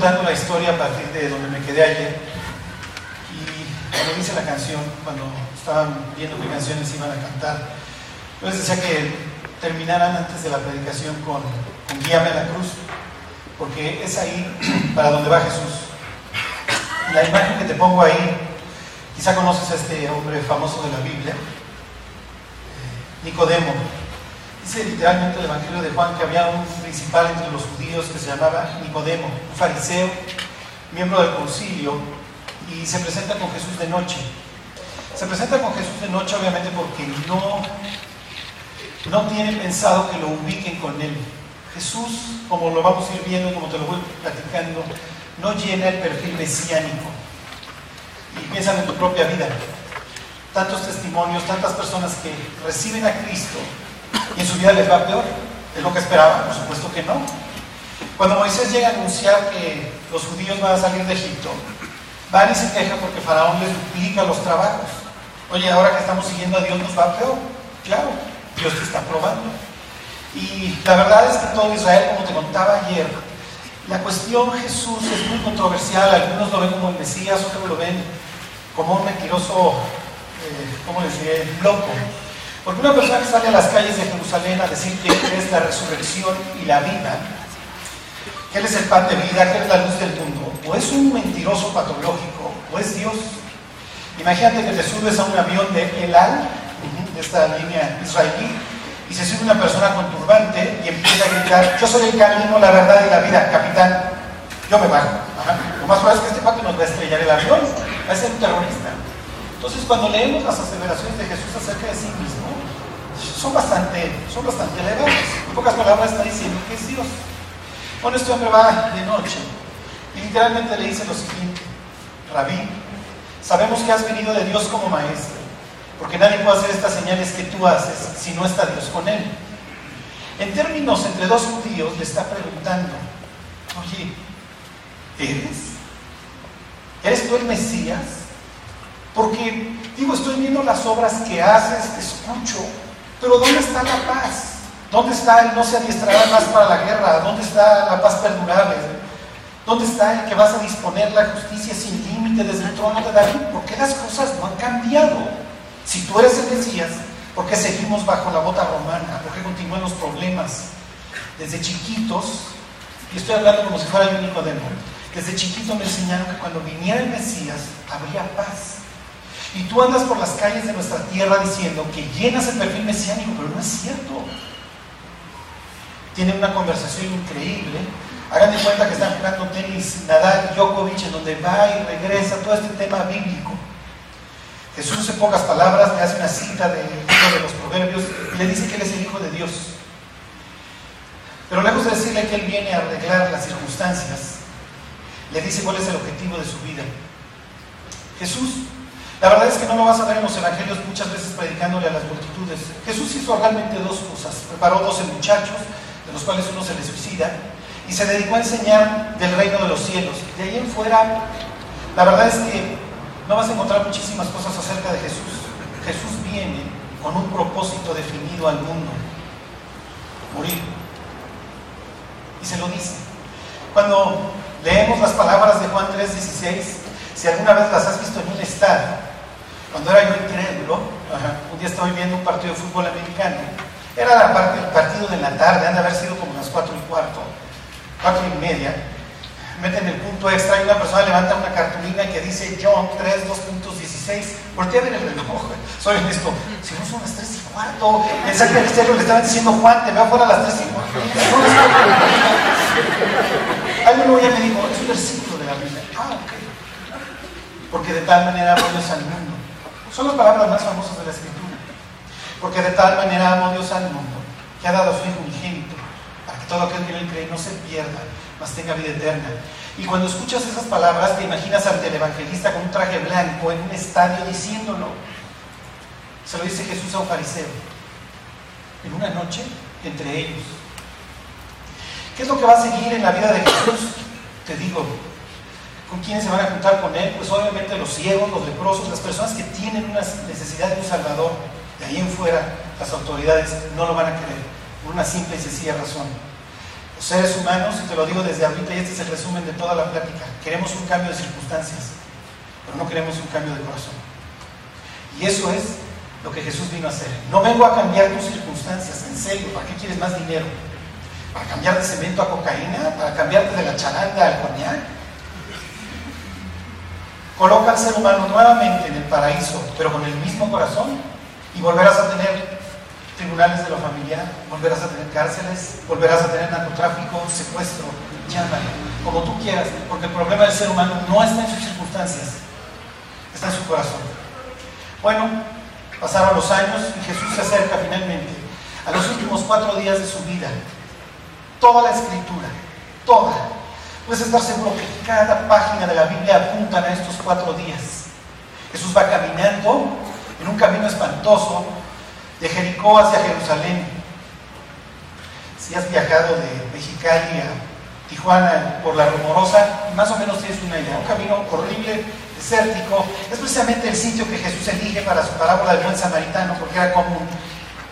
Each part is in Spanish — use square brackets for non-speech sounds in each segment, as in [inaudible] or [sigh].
contando la historia a partir de donde me quedé ayer. Y cuando dice la canción, cuando estaban viendo qué canciones iban a cantar, les decía que terminaran antes de la predicación con, con Guíame a la cruz, porque es ahí para donde va Jesús. La imagen que te pongo ahí, quizá conoces a este hombre famoso de la Biblia, Nicodemo. Dice literalmente el Evangelio de Juan que había un principal entre los judíos que se llamaba Nicodemo, un fariseo, miembro del concilio, y se presenta con Jesús de noche. Se presenta con Jesús de noche obviamente porque no, no tiene pensado que lo ubiquen con él. Jesús, como lo vamos a ir viendo, como te lo voy platicando, no llena el perfil mesiánico. Y piensa en tu propia vida. Tantos testimonios, tantas personas que reciben a Cristo y en su vida les va peor. ¿Es lo que esperaban? Por supuesto que no. Cuando Moisés llega a anunciar que los judíos van a salir de Egipto, van y se quejan porque Faraón les duplica los trabajos. Oye, ahora que estamos siguiendo a Dios nos va peor. Claro, Dios te está probando. Y la verdad es que todo Israel, como te contaba ayer, la cuestión Jesús es muy controversial. Algunos lo ven como el Mesías, otros lo ven como un mentiroso, eh, ¿cómo les loco. Porque una persona que sale a las calles de Jerusalén a decir que es la resurrección y la vida, que Él es el pan de vida, que Él es la luz del mundo, o es un mentiroso patológico, o es Dios. Imagínate que te subes a un avión de El Al, de esta línea israelí, y se sube una persona con turbante y empieza a gritar, yo soy el camino, la verdad y la vida, capitán, yo me bajo. Lo más probable es que este pato nos va a estrellar el avión, va a ser un terrorista. Entonces, cuando leemos las aseveraciones de Jesús acerca de sí mismo, son bastante, son bastante elevadas. En pocas palabras está diciendo que es Dios. Bueno, este hombre va de noche y literalmente le dice lo siguiente, Rabí, sabemos que has venido de Dios como maestro, porque nadie puede hacer estas señales que tú haces si no está Dios con él. En términos entre dos judíos le está preguntando, oye, ¿eres? ¿Eres tú el Mesías? Porque, digo, estoy viendo las obras que haces, te escucho, pero ¿dónde está la paz? ¿Dónde está el no se adiestrará más para la guerra? ¿Dónde está la paz perdurable? ¿Dónde está el que vas a disponer la justicia sin límite desde el trono de David? ¿Por qué las cosas no han cambiado? Si tú eres el Mesías, ¿por qué seguimos bajo la bota romana? ¿Por qué continúan los problemas? Desde chiquitos, y estoy hablando como si fuera el único demo, desde chiquito me enseñaron que cuando viniera el Mesías habría paz. Y tú andas por las calles de nuestra tierra diciendo que llenas el perfil mesiánico, pero no es cierto. Tienen una conversación increíble. Hagan de cuenta que están jugando tenis Nadal Djokovic, en donde va y regresa todo este tema bíblico. Jesús, en pocas palabras, le hace una cita del libro de los Proverbios y le dice que Él es el Hijo de Dios. Pero lejos de decirle que Él viene a arreglar las circunstancias, le dice cuál es el objetivo de su vida. Jesús la verdad es que no lo vas a ver en los evangelios muchas veces predicándole a las multitudes. Jesús hizo realmente dos cosas. Preparó 12 muchachos, de los cuales uno se le suicida, y se dedicó a enseñar del reino de los cielos. De ahí en fuera, la verdad es que no vas a encontrar muchísimas cosas acerca de Jesús. Jesús viene con un propósito definido al mundo. Morir. Y se lo dice. Cuando leemos las palabras de Juan 3:16, si alguna vez las has visto en un estadio, cuando era yo incrédulo, un día estaba viendo un partido de fútbol americano. Era el partido de la tarde, han de haber sido como las cuatro y cuarto, cuatro y media. Meten el punto extra y una persona levanta una cartulina que dice John 3, 2.16. Voltea a ver el reloj. [laughs] Soy honesto, si no son las 3 y cuarto. El ministerio le estaban diciendo Juan, te veo fuera a las 3 y cuarto. [laughs] Alguien ya me dijo, es un versículo de la Biblia. Ah, ok. Porque de tal manera Dios al mundo. Son las palabras más famosas de la Escritura. Porque de tal manera amó Dios al mundo que ha dado su Hijo unigénito para que todo aquel que él cree no se pierda, mas tenga vida eterna. Y cuando escuchas esas palabras, te imaginas ante el evangelista con un traje blanco en un estadio diciéndolo. Se lo dice Jesús a un fariseo. En una noche entre ellos. ¿Qué es lo que va a seguir en la vida de Jesús? Te digo, ¿con quiénes se van a juntar con Él? Pues obviamente los ciegos, los leprosos, las personas que tienen una necesidad de un Salvador. De ahí en fuera, las autoridades no lo van a querer, por una simple y sencilla razón. Los seres humanos, y te lo digo desde ahorita, y este es el resumen de toda la plática, queremos un cambio de circunstancias, pero no queremos un cambio de corazón. Y eso es lo que Jesús vino a hacer. No vengo a cambiar tus circunstancias, en serio, ¿para qué quieres más dinero? ¿Para cambiar de cemento a cocaína? ¿Para cambiarte de la charanga al coñac? Coloca al ser humano nuevamente en el paraíso, pero con el mismo corazón, y volverás a tener tribunales de lo familiar, volverás a tener cárceles, volverás a tener narcotráfico, secuestro, llámalo, como tú quieras, porque el problema del ser humano no está en sus circunstancias, está en su corazón. Bueno, Pasaron los años y Jesús se acerca finalmente a los últimos cuatro días de su vida. Toda la escritura, toda. Puedes estar seguro que cada página de la Biblia apunta a estos cuatro días. Jesús va caminando en un camino espantoso de Jericó hacia Jerusalén. Si has viajado de Mexicali a Tijuana por la rumorosa, más o menos tienes una idea. Un camino horrible, desértico, es precisamente el sitio que Jesús elige para su parábola del buen samaritano, porque era común,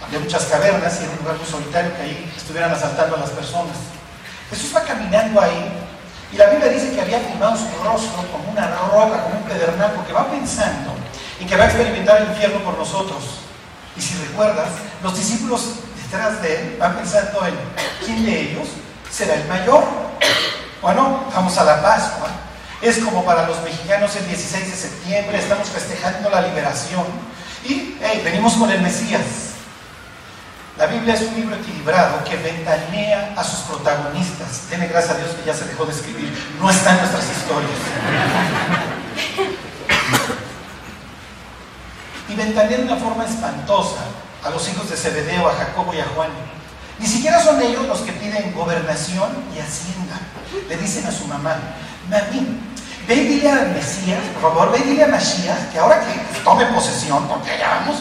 había muchas cavernas y era un lugar muy solitario que ahí estuvieran asaltando a las personas. Jesús va caminando ahí y la Biblia dice que había firmado su rostro como una roca, como un pedernal, porque va pensando en que va a experimentar el infierno por nosotros. Y si recuerdas, los discípulos detrás de él van pensando en quién de ellos será el mayor. Bueno, vamos a la Pascua. Es como para los mexicanos el 16 de septiembre, estamos festejando la liberación y venimos con el Mesías. La Biblia es un libro equilibrado que ventanea a sus protagonistas. Tiene gracias a Dios que ya se dejó de escribir. No está en nuestras historias. Y ventanea de una forma espantosa a los hijos de Zebedeo, a Jacobo y a Juan. Ni siquiera son ellos los que piden gobernación y hacienda. Le dicen a su mamá, mami, ve y dile al Mesías, por favor, ve y dile a Mashiach que ahora que tome posesión, porque allá vamos,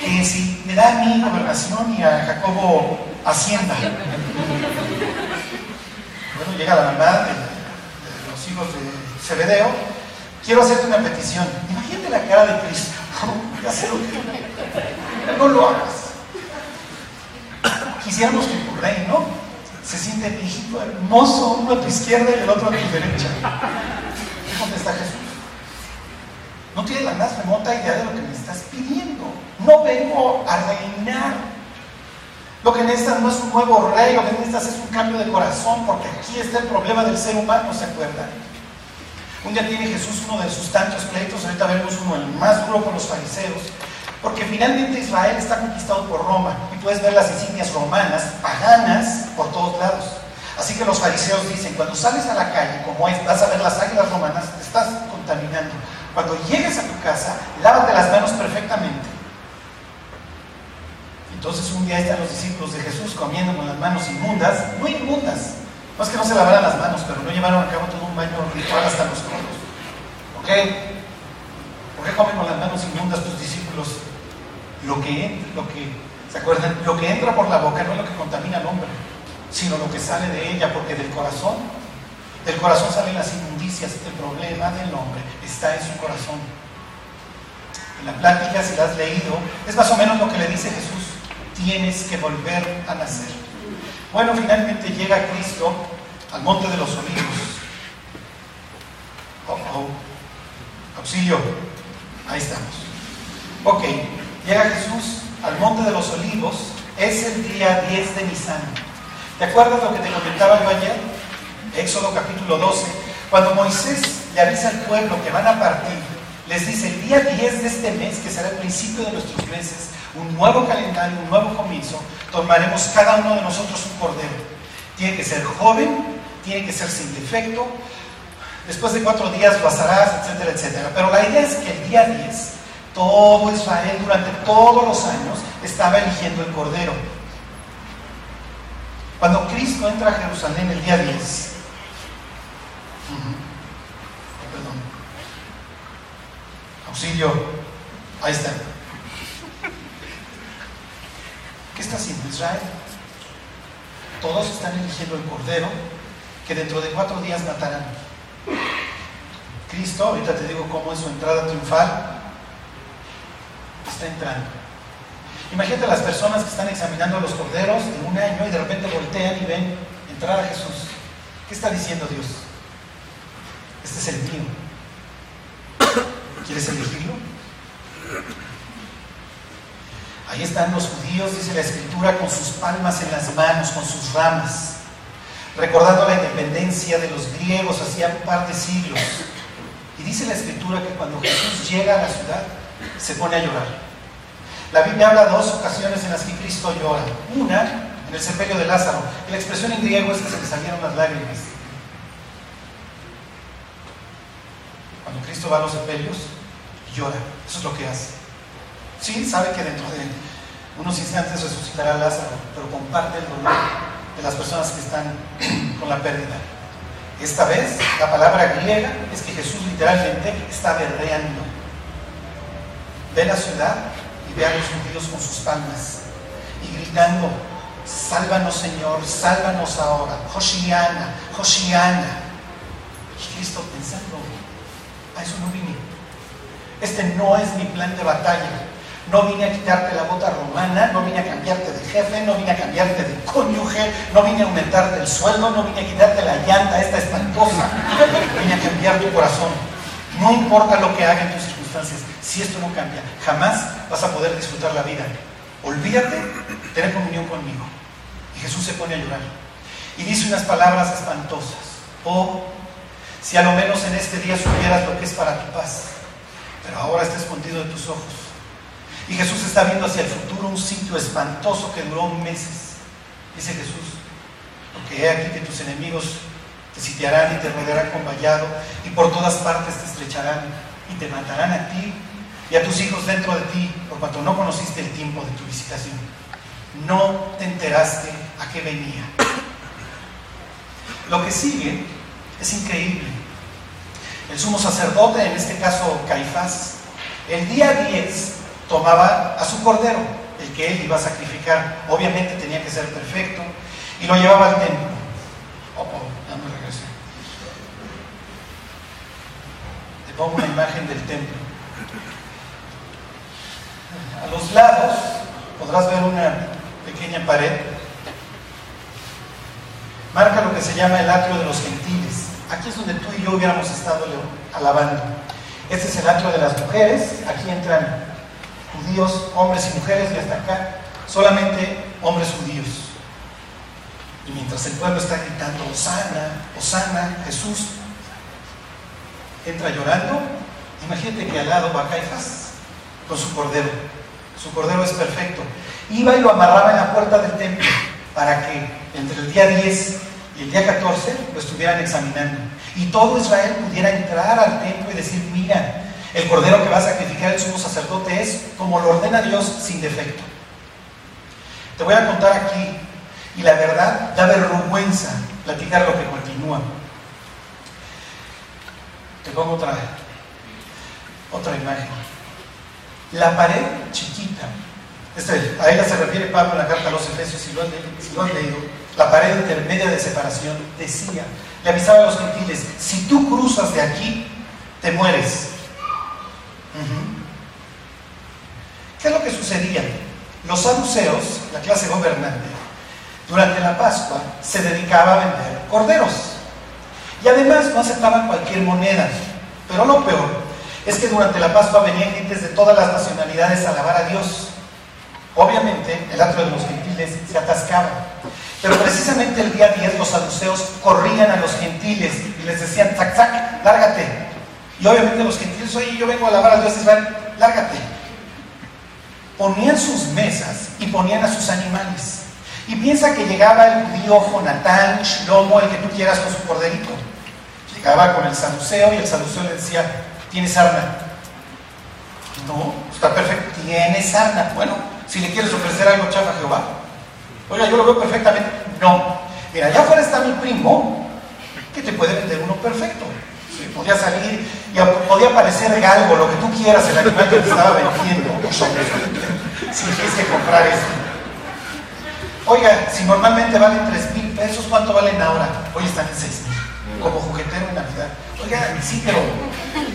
que si me da a mí gobernación y a Jacobo hacienda. Bueno, llega la mamá de, los hijos de Zebedeo. Quiero hacerte una petición. Imagínate la cara de Cristo. Ya sé lo que. No lo hagas. Quisiéramos que tu reino se siente viejito, hermoso, uno a tu izquierda y el otro a tu derecha. ¿Dónde está Jesús? No tiene la más remota idea de lo que me estás pidiendo. No vengo a reinar. Lo que necesitas no es un nuevo rey, lo que necesitas es un cambio de corazón, porque aquí está el problema del ser humano, ¿se acuerdan? Un día tiene Jesús uno de sus tantos pleitos, ahorita veremos uno, el más duro con los fariseos, porque finalmente Israel está conquistado por Roma y puedes ver las insignias romanas, paganas, por todos lados. Así que los fariseos dicen, cuando sales a la calle, como es, vas a ver las águilas romanas, estás contaminando. Cuando llegues a tu casa, lávate las manos perfectamente. Entonces un día están los discípulos de Jesús comiendo con las manos inmundas, no inmundas, no es que no se lavaran las manos, pero no llevaron a cabo todo un baño ritual hasta los codos. ¿Ok? ¿Por qué comen con las manos inmundas tus discípulos? Lo que, lo que, ¿se acuerdan? Lo que entra por la boca no es lo que contamina al hombre, sino lo que sale de ella, porque del corazón, del corazón salen las inmundicias. El problema del hombre está en su corazón. En la plática, si la has leído, es más o menos lo que le dice Jesús. Tienes que volver a nacer. Bueno, finalmente llega Cristo al monte de los olivos. Oh, oh. Auxilio. Ahí estamos. Ok, llega Jesús al monte de los olivos. Es el día 10 de Nisan. ¿Te acuerdas lo que te comentaba yo ayer? Éxodo capítulo 12. Cuando Moisés le avisa al pueblo que van a partir, les dice el día 10 de este mes, que será el principio de nuestros meses, un nuevo calendario, un nuevo comienzo, tomaremos cada uno de nosotros un cordero. Tiene que ser joven, tiene que ser sin defecto. Después de cuatro días lo asarás, etcétera, etcétera. Pero la idea es que el día 10, todo Israel durante todos los años estaba eligiendo el cordero. Cuando Cristo entra a Jerusalén el día 10, perdón. Auxilio. Ahí está. ¿Qué está haciendo Israel? Todos están eligiendo el Cordero que dentro de cuatro días matarán. Cristo, ahorita te digo cómo es su entrada triunfal, está entrando. Imagínate las personas que están examinando los corderos en un año y de repente voltean y ven entrar a Jesús. ¿Qué está diciendo Dios? Este es el mío. ¿Quieres elegirlo? Ahí están los judíos, dice la escritura, con sus palmas en las manos, con sus ramas, recordando la independencia de los griegos hacía un par de siglos. Y dice la escritura que cuando Jesús llega a la ciudad, se pone a llorar. La Biblia habla de dos ocasiones en las que Cristo llora. Una, en el sepelio de Lázaro. La expresión en griego es que se le salieron las lágrimas. Cuando Cristo va a los sepelios, llora. Eso es lo que hace. Sí, sabe que dentro de unos instantes resucitará Lázaro, pero comparte el dolor de las personas que están [clears throat] con la pérdida. Esta vez, la palabra griega es que Jesús literalmente está berreando. Ve la ciudad y ve a los judíos con sus palmas y gritando, sálvanos Señor, sálvanos ahora, Josiana, Josiana. Y Cristo pensando, a eso no vine. Este no es mi plan de batalla. No vine a quitarte la bota romana, no vine a cambiarte de jefe, no vine a cambiarte de cónyuge, no vine a aumentarte el sueldo, no vine a quitarte la llanta esta espantosa. Vine a cambiar tu corazón. No importa lo que haga en tus circunstancias, si esto no cambia, jamás vas a poder disfrutar la vida. Olvídate, tener comunión conmigo. Y Jesús se pone a llorar. Y dice unas palabras espantosas. Oh, si a lo menos en este día supieras lo que es para tu paz, pero ahora está escondido de tus ojos. Y Jesús está viendo hacia el futuro un sitio espantoso que duró meses. Dice Jesús, porque he aquí que tus enemigos te sitiarán y te rodearán con vallado y por todas partes te estrecharán y te matarán a ti y a tus hijos dentro de ti por cuanto no conociste el tiempo de tu visitación. No te enteraste a qué venía. Lo que sigue es increíble. El sumo sacerdote, en este caso Caifás, el día 10 tomaba a su cordero, el que él iba a sacrificar. Obviamente tenía que ser perfecto y lo llevaba al templo. Oh, oh, ya me regresé. Te pongo una imagen del templo. A los lados podrás ver una pequeña pared. Marca lo que se llama el atrio de los gentiles. Aquí es donde tú y yo hubiéramos estado alabando. Este es el atrio de las mujeres. Aquí entran judíos, hombres y mujeres, y hasta acá solamente hombres judíos. Y mientras el pueblo está gritando, Osana, Osana, Jesús, entra llorando, imagínate que al lado va Caifás con su cordero. Su cordero es perfecto. Iba y lo amarraba en la puerta del templo para que entre el día 10 y el día 14 lo estuvieran examinando. Y todo Israel pudiera entrar al templo y decir, mira, el cordero que va a sacrificar el sumo sacerdote es como lo ordena Dios sin defecto. Te voy a contar aquí, y la verdad da vergüenza platicar lo que continúa. Te pongo otra, otra imagen. La pared chiquita, este, a ella se refiere Pablo en la carta a los Efesios, si lo, han, si lo han leído, la pared intermedia de separación decía, le avisaba a los gentiles, si tú cruzas de aquí, te mueres. ¿Qué es lo que sucedía? Los saduceos, la clase gobernante, durante la Pascua se dedicaba a vender corderos. Y además no aceptaban cualquier moneda. Pero lo peor es que durante la Pascua venían gentes de todas las nacionalidades a alabar a Dios. Obviamente, el atrio de los gentiles se atascaba. Pero precisamente el día 10 los saduceos corrían a los gentiles y les decían, zac, zac, lárgate. Y obviamente los gentiles, oye, yo vengo a alabar a Dios, Israel, lárgate ponían sus mesas y ponían a sus animales. Y piensa que llegaba el judío Jonatán, Shlomo, el que tú quieras con su corderito. Llegaba con el saduceo y el saduceo le decía, ¿tienes sarna? No, está perfecto, tienes sarna. Bueno, si le quieres ofrecer algo chafa Jehová. Oiga, yo lo veo perfectamente. No. Mira, allá afuera está mi primo, que te puede vender uno perfecto. Podía salir y podía parecer galgo, lo que tú quieras, el animal que te estaba vendiendo. Si tienes que comprar esto. Oiga, si normalmente valen 3 mil pesos, ¿cuánto valen ahora? Hoy están en 6 mil, como juguetero en Navidad. Oiga, sí, pero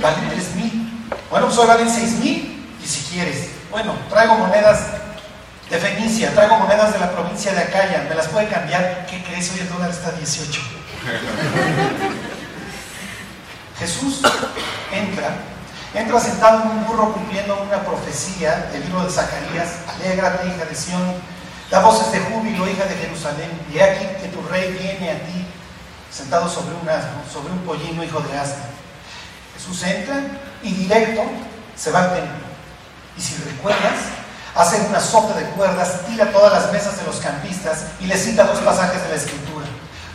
valen 3 mil. Bueno, pues hoy valen 6 mil, y si quieres. Bueno, traigo monedas de Fenicia, traigo monedas de la provincia de Acaya, ¿me las puede cambiar? ¿Qué crees? Hoy el dólar está a 18. Jesús entra, entra sentado en un burro cumpliendo una profecía del libro de Zacarías, alégrate hija de Sión, da voces de júbilo hija de Jerusalén, y aquí que tu rey viene a ti, sentado sobre un asno, sobre un pollino hijo de asno. Jesús entra y directo se va al templo. Y si recuerdas, hace una sopla de cuerdas, tira todas las mesas de los campistas y le cita dos pasajes de la escritura,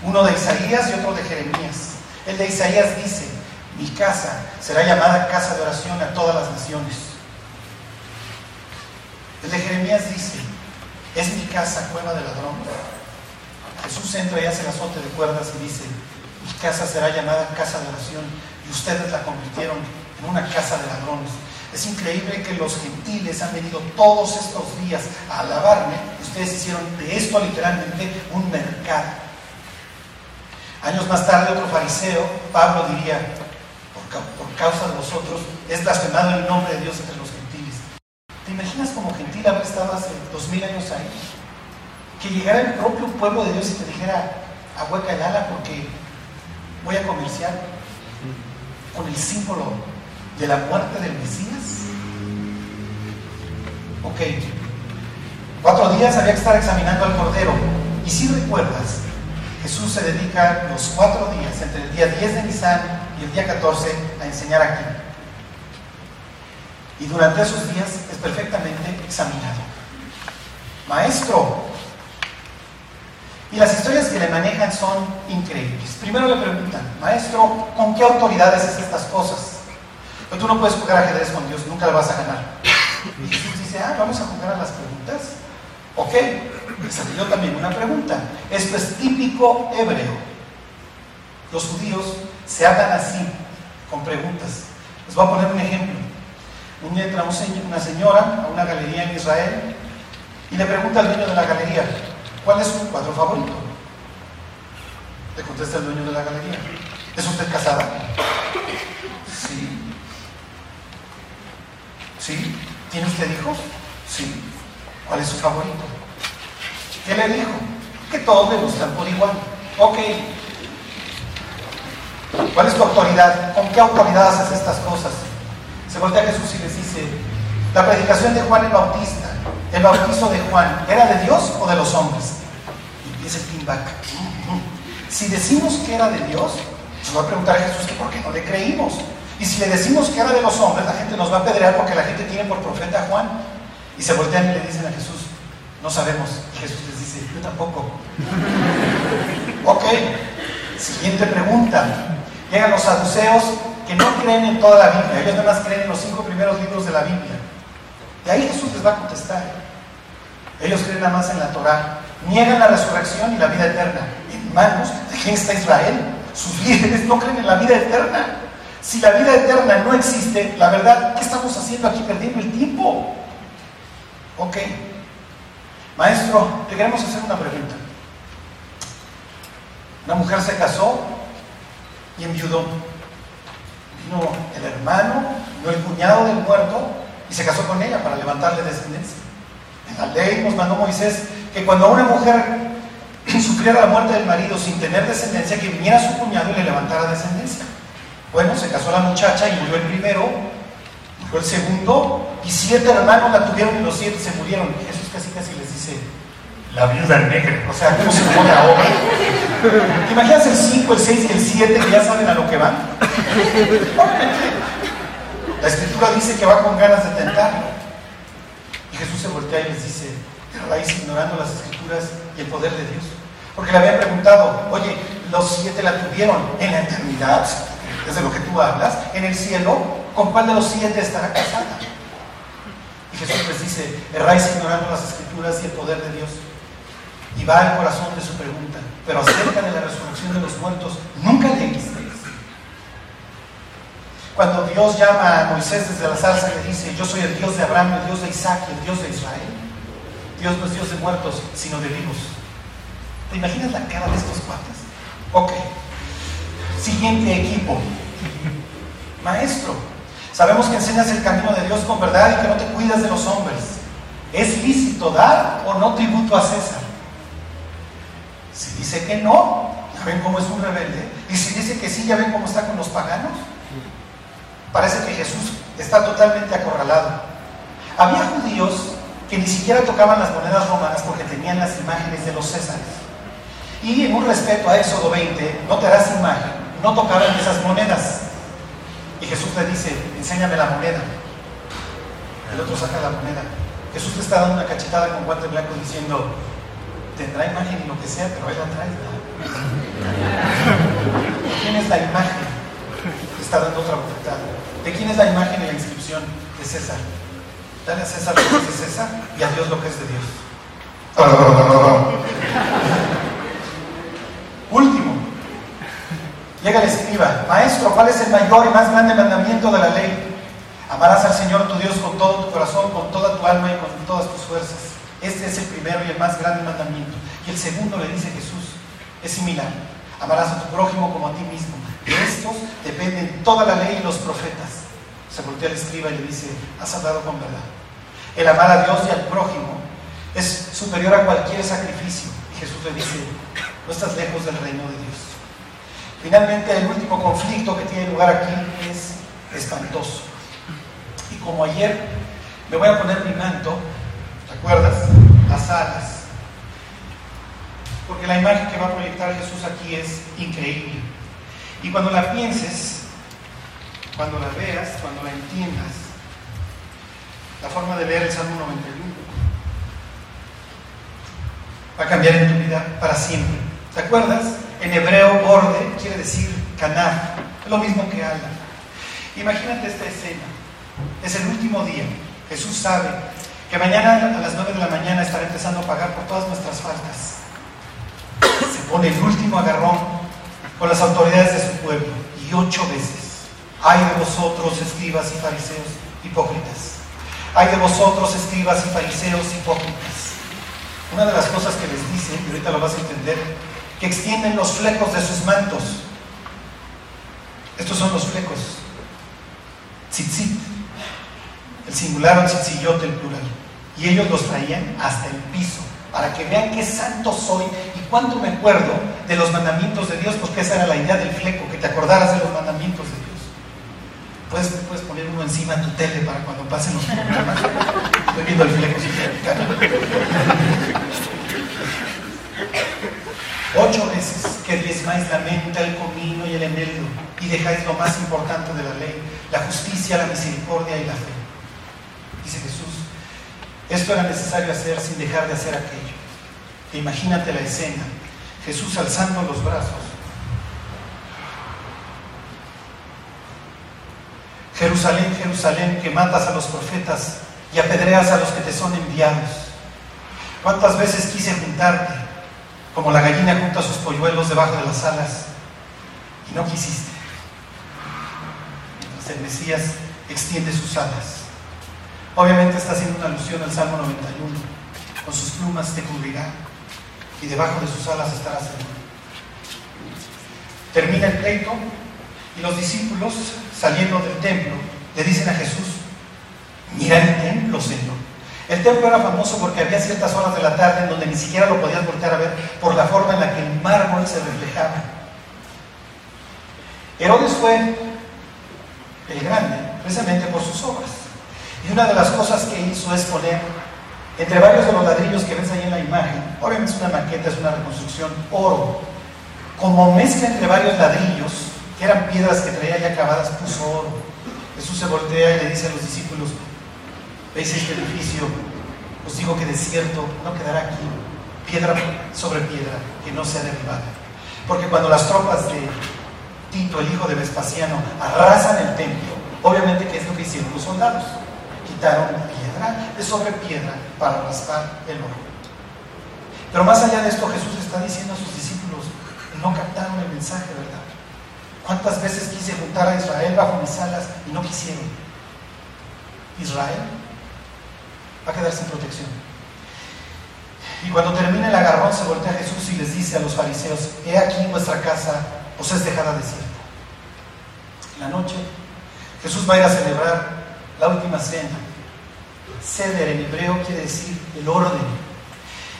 uno de Isaías y otro de Jeremías. El de Isaías dice, mi casa será llamada casa de oración a todas las naciones. El de Jeremías dice, es mi casa cueva de ladrón. Jesús entra y hace el azote de cuerdas y dice, mi casa será llamada casa de oración y ustedes la convirtieron en una casa de ladrones. Es increíble que los gentiles han venido todos estos días a alabarme. Ustedes hicieron de esto literalmente un mercado. Años más tarde otro fariseo, Pablo diría, por, causa de vosotros, es blasfemado el nombre de Dios entre los gentiles. ¿Te imaginas como gentil haber estado hace dos mil años ahí? Que llegara el propio pueblo de Dios y te dijera, a hueca y ala porque voy a comerciar con el símbolo de la muerte del Mesías? Ok, cuatro días había que estar examinando al Cordero. Y si recuerdas, Jesús se dedica los cuatro días, entre el día 10 de Nisan y el día 14, a enseñar aquí. Y durante esos días es perfectamente examinado. Maestro, y las historias que le manejan son increíbles. Primero le preguntan, maestro, ¿con qué autoridades es estas cosas? Pero tú no puedes jugar ajedrez con Dios, nunca lo vas a ganar. Y Jesús dice, ah, vamos a jugar a las preguntas. Ok, salió también una pregunta. Esto es típico hebreo. Los judíos se hablan así, con preguntas. Les voy a poner un ejemplo. Un día entra una señora a una galería en Israel y le pregunta al dueño de la galería, ¿cuál es su cuadro favorito? Le contesta el dueño de la galería, ¿es usted casada? Sí. ¿Sí? ¿Tiene usted hijos? Sí. ¿Cuál es su favorito? ¿Qué le dijo? Que todos le gustan por igual. Ok. ¿Cuál es tu autoridad? ¿Con qué autoridad haces estas cosas? Se voltea a Jesús y les dice, la predicación de Juan el Bautista, el bautizo de Juan, ¿era de Dios o de los hombres? Y empieza el feedback. [laughs] Si decimos que era de Dios, se va a preguntar a Jesús que por qué no le creímos. Y si le decimos que era de los hombres, la gente nos va a apedrear porque la gente tiene por profeta a Juan. Y se voltean y le dicen a Jesús, no sabemos. Y Jesús les dice, yo tampoco. [laughs] ok, siguiente pregunta. Llegan los saduceos que no creen en toda la Biblia, ellos nada más creen en los cinco primeros libros de la Biblia. Y ahí Jesús les va a contestar. Ellos creen nada más en la Torah. Niegan la resurrección y la vida eterna. En manos de quién está Israel. Sus líderes no creen en la vida eterna. Si la vida eterna no existe, la verdad, ¿qué estamos haciendo aquí perdiendo el tiempo? Ok. Maestro, te queremos hacer una pregunta. Una mujer se casó y enviudó. Vino el hermano, vino el cuñado del muerto y se casó con ella para levantarle descendencia. En la ley nos mandó Moisés que cuando una mujer [clears throat] sufriera la muerte del marido sin tener descendencia, que viniera su cuñado y le levantara descendencia. Bueno, se casó la muchacha y murió el primero, murió el segundo, y siete hermanos la tuvieron y los siete se murieron. Jesús casi casi les dice, la viuda negra. O sea, ¿cómo se pone ahora? ¿Te imaginas el 5, el 6 y el 7 que ya saben a lo que van? La escritura dice que va con ganas de tentarlo. Y Jesús se voltea y les dice, raíz ignorando las escrituras y el poder de Dios. Porque le habían preguntado, oye, los siete la tuvieron en la eternidad, es de lo que tú hablas, en el cielo, ¿con cuál de los siete estará casada? Y Jesús les dice, erráis ignorando las escrituras y el poder de Dios. Y va al corazón de su pregunta. Pero acerca de la resurrección de los muertos, nunca leíste. Cuando Dios llama a Moisés desde la zarza y le dice, yo soy el Dios de Abraham, el Dios de Isaac el Dios de Israel. Dios no es Dios de muertos, sino de vivos. ¿Te imaginas la cara de estos cuates? Ok. Siguiente equipo. Maestro, sabemos que enseñas el camino de Dios con verdad y que no te cuidas de los hombres. ¿Es lícito dar o no tributo a César? Si dice que no, ya ven cómo es un rebelde. Y si dice que sí, ya ven cómo está con los paganos. Parece que Jesús está totalmente acorralado. Había judíos que ni siquiera tocaban las monedas romanas porque tenían las imágenes de los Césares. Y en un respeto a Éxodo 20, no te harás imagen, no tocaban esas monedas. Y Jesús le dice, enséñame la moneda. El otro saca la moneda. Jesús le está dando una cachetada con guante blanco diciendo, tendrá imagen y lo que sea, pero ahí la trae. ¿De quién es la imagen? está dando otra bofetada. ¿De quién es la imagen y la inscripción? De César. Dale a César lo que es de César y a Dios lo que es de Dios. Último. Llega el escriba. Maestro, ¿cuál es el mayor y más grande mandamiento de la ley? Amarás al Señor tu Dios con todo tu corazón, con toda tu alma y con todas tus fuerzas. Este es el primero y el más grande mandamiento. Y el segundo le dice Jesús, es similar. Amarás a tu prójimo como a ti mismo. De estos dependen toda la ley y los profetas. Se voltea al escriba y le dice, has hablado con verdad. El amar a Dios y al prójimo es superior a cualquier sacrificio. Y Jesús le dice, no estás lejos del reino de Dios. Finalmente, el último conflicto que tiene lugar aquí es espantoso. Y como ayer me voy a poner mi manto, ¿te acuerdas? Las alas. Porque la imagen que va a proyectar Jesús aquí es increíble. Y cuando la pienses, cuando la veas, cuando la entiendas, la forma de leer el Salmo 91 va a cambiar en tu vida para siempre. ¿Te acuerdas? En hebreo, borde quiere decir canal, es lo mismo que ala. Imagínate esta escena. Es el último día. Jesús sabe que mañana a las 9 de la mañana estará empezando a pagar por todas nuestras faltas. Se pone el último agarrón con las autoridades de su pueblo y ocho veces. Ay de vosotros, escribas y fariseos hipócritas. Ay de vosotros, escribas y fariseos hipócritas. Una de las cosas que les dice, y ahorita lo vas a entender, que extienden los flecos de sus mantos. Estos son los flecos. Tzitzit, el singular o tzitzillote, el plural. Y ellos los traían hasta el piso, para que vean qué santo soy y cuánto me acuerdo de los mandamientos de Dios, porque esa era la idea del fleco, que te acordaras de los mandamientos de Dios. Puedes, puedes poner uno encima de tu tele para cuando pasen los programas. Estoy viendo el fleco Ocho veces que diezmáis la menta, el comino y el eneldo, y dejáis lo más importante de la ley, la justicia, la misericordia y la fe. Dice Jesús, esto era necesario hacer sin dejar de hacer aquello. imagínate la escena, Jesús alzando los brazos. Jerusalén, Jerusalén, que matas a los profetas y apedreas a los que te son enviados. ¿Cuántas veces quise juntarte, como la gallina junta sus polluelos debajo de las alas, y no quisiste? Entonces el Mesías extiende sus alas. Obviamente está haciendo una alusión al Salmo 91. Con sus plumas te cubrirá y debajo de sus alas estarás seguro. Termina el pleito y los discípulos, saliendo del templo, le dicen a Jesús, mira el templo, Señor. El templo era famoso porque había ciertas horas de la tarde en donde ni siquiera lo podías voltear a ver por la forma en la que el mármol se reflejaba. Herodes fue el grande, precisamente por sus obras. Y una de las cosas que hizo es poner entre varios de los ladrillos que ves ahí en la imagen, obviamente es una maqueta, es una reconstrucción, oro. Como mezcla entre varios ladrillos, que eran piedras que traía ya acabadas, puso oro. Jesús se voltea y le dice a los discípulos, ¿veis este edificio? Os digo que desierto no quedará aquí, piedra sobre piedra, que no sea derribada. Porque cuando las tropas de Tito, el hijo de Vespasiano, arrasan el templo, obviamente, ¿qué es lo que hicieron los soldados? Quitaron piedra de sobre piedra para raspar el oro. Pero más allá de esto, Jesús está diciendo a sus discípulos, no captaron el mensaje, ¿verdad? ¿Cuántas veces quise juntar a Israel bajo mis alas y no quisieron? Israel va a quedar sin protección. Y cuando termine el agarrón se voltea a Jesús y les dice a los fariseos, he aquí vuestra casa os es dejada desierta. En la noche Jesús va a ir a celebrar la última cena. Ceder en hebreo quiere decir el orden.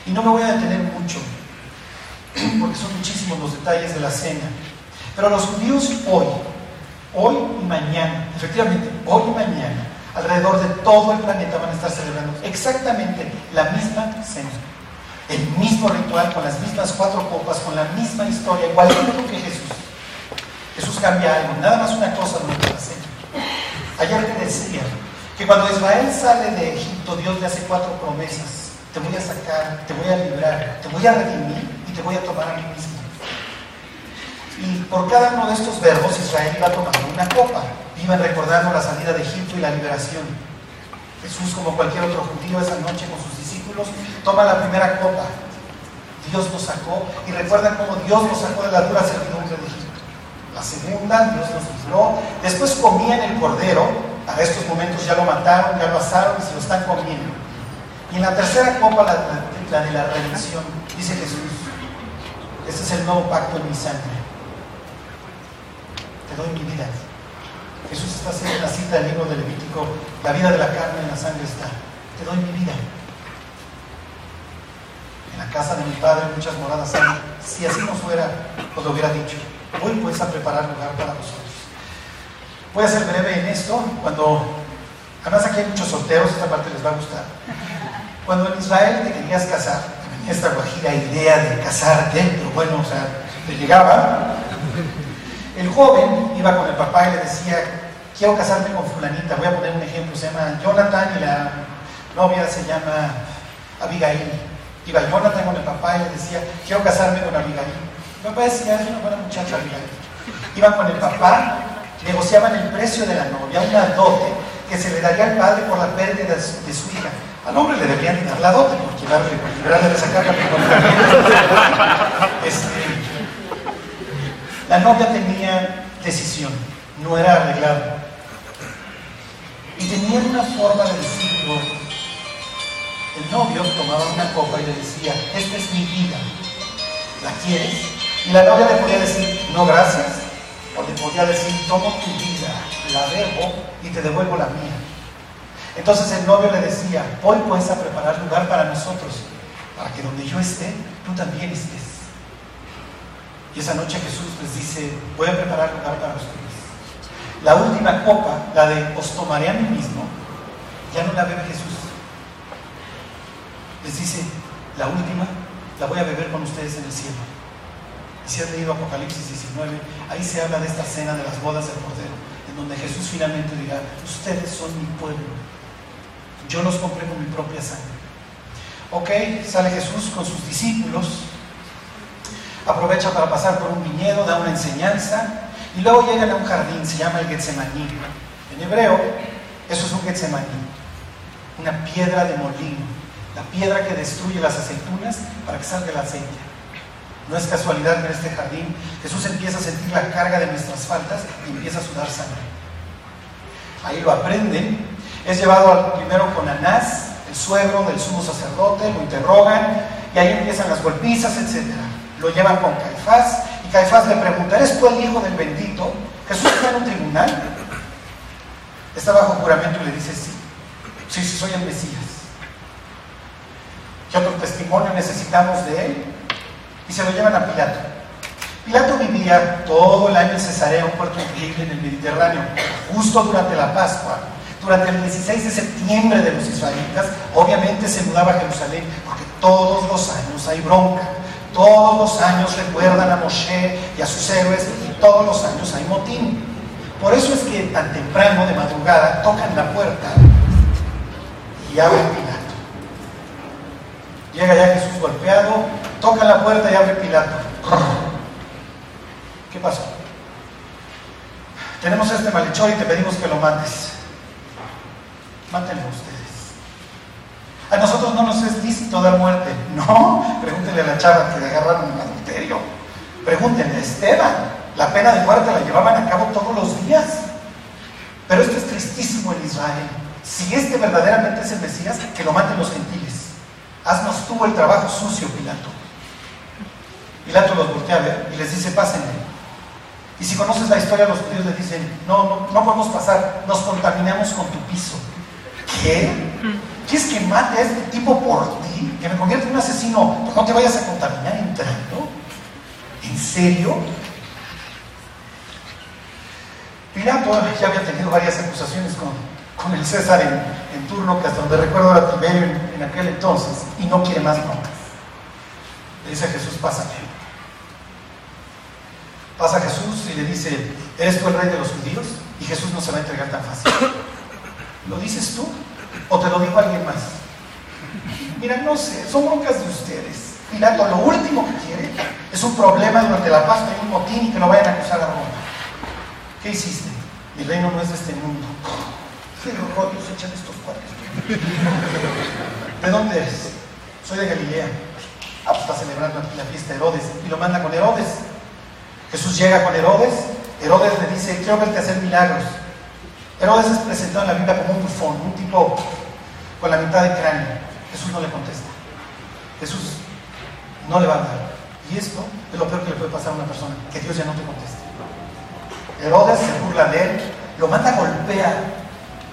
Y no me voy a detener mucho, porque son muchísimos los detalles de la cena. Pero los judíos hoy, hoy y mañana, efectivamente, hoy y mañana, alrededor de todo el planeta van a estar celebrando exactamente la misma cena. El mismo ritual, con las mismas cuatro copas, con la misma historia, igualito que Jesús. Jesús cambia algo, nada más una cosa durante la cena. Ayer te decía que cuando Israel sale de Egipto, Dios le hace cuatro promesas. Te voy a sacar, te voy a librar, te voy a redimir y te voy a tomar a mí mismo. Y por cada uno de estos verbos Israel iba tomando una copa. Iban recordando la salida de Egipto y la liberación. Jesús, como cualquier otro judío, esa noche con sus discípulos, toma la primera copa. Dios nos sacó y recuerda cómo Dios nos sacó de la dura servidumbre de Egipto. La segunda, Dios nos libró. Después comían el cordero. Para estos momentos ya lo mataron, ya lo asaron y se lo están comiendo. Y en la tercera copa, la, de la redención, dice Jesús, este es el nuevo pacto en mi sangre. Te doy mi vida. Jesús está haciendo la cita del libro de Levítico, la vida de la carne en la sangre está. Te doy mi vida. En la casa de mi padre muchas moradas hay. Si así no fuera, os lo hubiera dicho. Hoy puedes a preparar lugar para vosotros. Voy a ser breve en esto. Cuando, además aquí hay muchos solteros, esta parte les va a gustar. Cuando en Israel te querías casar, esta guajira idea de casarte, pero bueno, o sea, te llegaba. El joven iba con el papá y le decía, quiero casarme con fulanita, voy a poner un ejemplo, se llama Jonathan y la novia se llama Abigail. Iba Jonathan con el papá y le decía, quiero casarme con Abigail. Mi papá decía, es una buena muchacha, Abigail. Iban con el papá, negociaban el precio de la novia, una dote que se le daría al padre por la pérdida de su, de su hija. Al hombre le deberían dar la dote, porque darle, librarle de sacarla [laughs] este, La novia tenía decisión, no era arreglado. Y tenía una forma de decirlo. El novio tomaba una copa y le decía, esta es mi vida, ¿la quieres? Y la novia le podía decir, no gracias, o le podía decir, tomo tu vida, la debo y te devuelvo la mía. Entonces el novio le decía, hoy puedes a preparar lugar para nosotros, para que donde yo esté, tú también estés. Y esa noche Jesús les dice, voy a preparar lugar para ustedes. La última copa, la de os tomaré a mí mismo, ya no la bebe Jesús. Les dice, la última la voy a beber con ustedes en el cielo. Y si han leído Apocalipsis 19, ahí se habla de esta cena de las bodas del Cordero, en donde Jesús finalmente dirá, ustedes son mi pueblo, yo los compré con mi propia sangre. Ok, sale Jesús con sus discípulos, aprovecha para pasar por un viñedo, da una enseñanza, y luego llegan a un jardín, se llama el Getsemaní. En hebreo, eso es un Getsemaní, una piedra de molino, la piedra que destruye las aceitunas para que salga el aceite. No es casualidad que en este jardín Jesús empieza a sentir la carga de nuestras faltas y empieza a sudar sangre. Ahí lo aprenden. Es llevado al, primero con Anás, el suegro del sumo sacerdote, lo interrogan y ahí empiezan las golpizas, etc. Lo llevan con Caifás y Caifás le pregunta, ¿eres tú el hijo del bendito? Jesús está en un tribunal. Está bajo juramento y le dice, sí, sí, sí, soy el Mesías. ¿Qué otro testimonio necesitamos de él? Y se lo llevan a Pilato. Pilato vivía todo el año en Cesarea, un puerto increíble en el Mediterráneo, justo durante la Pascua. Durante el 16 de septiembre de los israelitas, obviamente se mudaba a Jerusalén, porque todos los años hay bronca. Todos los años recuerdan a Moshe y a sus héroes, y todos los años hay motín. Por eso es que tan temprano, de madrugada, tocan la puerta y abre Pilato. Llega ya Jesús golpeado, toca la puerta y abre Pilato. ¿Qué pasó? Tenemos este malhechor y te pedimos que lo mates. Mátenlo ustedes. A nosotros no nos es lícito dar muerte. No, pregúntenle a la chava que le agarraron en adulterio. Pregúntenle a Esteban. La pena de muerte la llevaban a cabo todos los días. Pero esto es tristísimo en Israel. Si este verdaderamente es el Mesías, que lo maten los gentiles. Haznos tú el trabajo sucio, Pilato. Pilato los voltea a ver y les dice, pásenle. Y si conoces la historia, los judíos le dicen, no, no, no podemos pasar, nos contaminamos con tu piso. ¿Qué? ¿Quieres que mate a este tipo por ti? ¿Que me convierta en un asesino? Pues no te vayas a contaminar entrando. ¿En serio? Pilato ya había tenido varias acusaciones con, con el César en, turno, que hasta donde recuerdo era Tiberio en, aquel entonces, y no quiere más broncas. Le dice a Jesús, pásate. Pasa Jesús y le dice, ¿eres tú el rey de los judíos? Y Jesús no se va a entregar tan fácil. ¿Lo dices tú o te lo dijo alguien más? Mira, no sé, son broncas de ustedes. Pilato lo último que quiere es un problema durante la Pascua y un motín y que lo vayan a acusar a Roma. ¿Qué hiciste? Mi reino no es de este mundo. ¿Qué rollos echan estos cuadros? ¿De dónde eres? Soy de Galilea. Ah, pues está celebrando aquí la fiesta de Herodes y lo manda con Herodes. Jesús llega con Herodes, Herodes le dice, quiero verte hacer milagros. Herodes es presentado en la Biblia como un bufón, un tipo con la mitad de cráneo. Jesús no le contesta. Jesús no le va a dar. Y esto es lo peor que le puede pasar a una persona, que Dios ya no te conteste. Herodes se burla de él, lo manda a golpear